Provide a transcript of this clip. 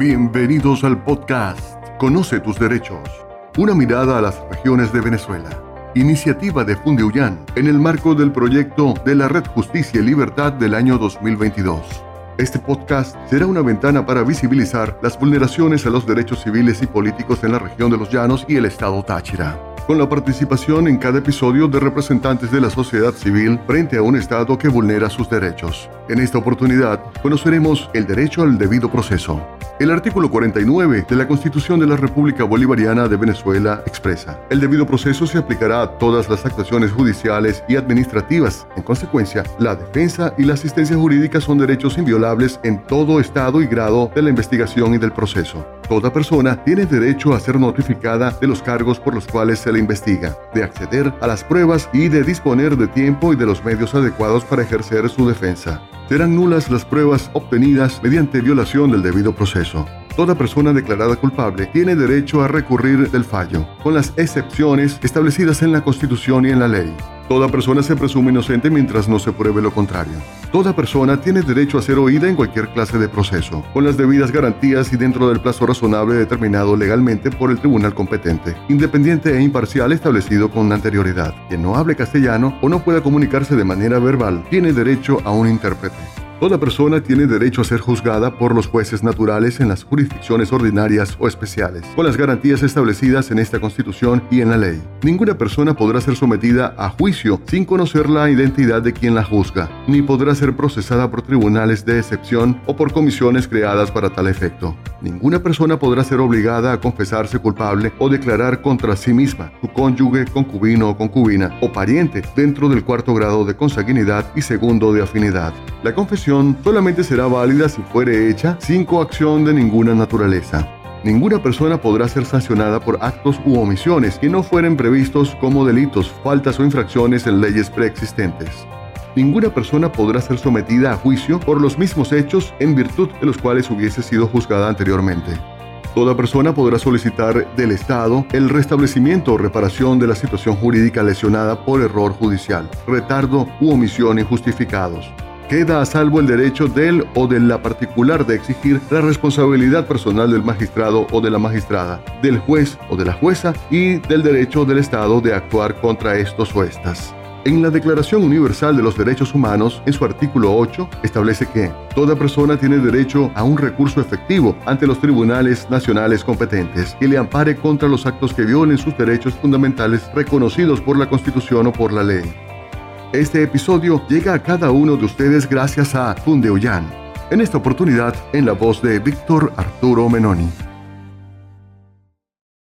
Bienvenidos al podcast Conoce tus derechos. Una mirada a las regiones de Venezuela. Iniciativa de Fundeuyán en el marco del proyecto de la Red Justicia y Libertad del año 2022. Este podcast será una ventana para visibilizar las vulneraciones a los derechos civiles y políticos en la región de los Llanos y el estado Táchira con la participación en cada episodio de representantes de la sociedad civil frente a un Estado que vulnera sus derechos. En esta oportunidad conoceremos el derecho al debido proceso. El artículo 49 de la Constitución de la República Bolivariana de Venezuela expresa, el debido proceso se aplicará a todas las actuaciones judiciales y administrativas. En consecuencia, la defensa y la asistencia jurídica son derechos inviolables en todo estado y grado de la investigación y del proceso. Toda persona tiene derecho a ser notificada de los cargos por los cuales se le investiga, de acceder a las pruebas y de disponer de tiempo y de los medios adecuados para ejercer su defensa. Serán nulas las pruebas obtenidas mediante violación del debido proceso. Toda persona declarada culpable tiene derecho a recurrir del fallo, con las excepciones establecidas en la Constitución y en la ley. Toda persona se presume inocente mientras no se pruebe lo contrario. Toda persona tiene derecho a ser oída en cualquier clase de proceso, con las debidas garantías y dentro del plazo razonable determinado legalmente por el tribunal competente, independiente e imparcial establecido con anterioridad. Quien no hable castellano o no pueda comunicarse de manera verbal tiene derecho a un intérprete. Toda persona tiene derecho a ser juzgada por los jueces naturales en las jurisdicciones ordinarias o especiales, con las garantías establecidas en esta Constitución y en la ley. Ninguna persona podrá ser sometida a juicio sin conocer la identidad de quien la juzga, ni podrá ser procesada por tribunales de excepción o por comisiones creadas para tal efecto. Ninguna persona podrá ser obligada a confesarse culpable o declarar contra sí misma, su cónyuge, concubino o concubina, o pariente dentro del cuarto grado de consanguinidad y segundo de afinidad. La confesión solamente será válida si fuere hecha sin coacción de ninguna naturaleza. Ninguna persona podrá ser sancionada por actos u omisiones que no fueren previstos como delitos, faltas o infracciones en leyes preexistentes. Ninguna persona podrá ser sometida a juicio por los mismos hechos en virtud de los cuales hubiese sido juzgada anteriormente. Toda persona podrá solicitar del Estado el restablecimiento o reparación de la situación jurídica lesionada por error judicial, retardo u omisión injustificados queda a salvo el derecho del o de la particular de exigir la responsabilidad personal del magistrado o de la magistrada, del juez o de la jueza y del derecho del Estado de actuar contra estos o estas. En la Declaración Universal de los Derechos Humanos, en su artículo 8, establece que toda persona tiene derecho a un recurso efectivo ante los tribunales nacionales competentes que le ampare contra los actos que violen sus derechos fundamentales reconocidos por la Constitución o por la ley. Este episodio llega a cada uno de ustedes gracias a Fundeoyan. En esta oportunidad, en la voz de Víctor Arturo Menoni.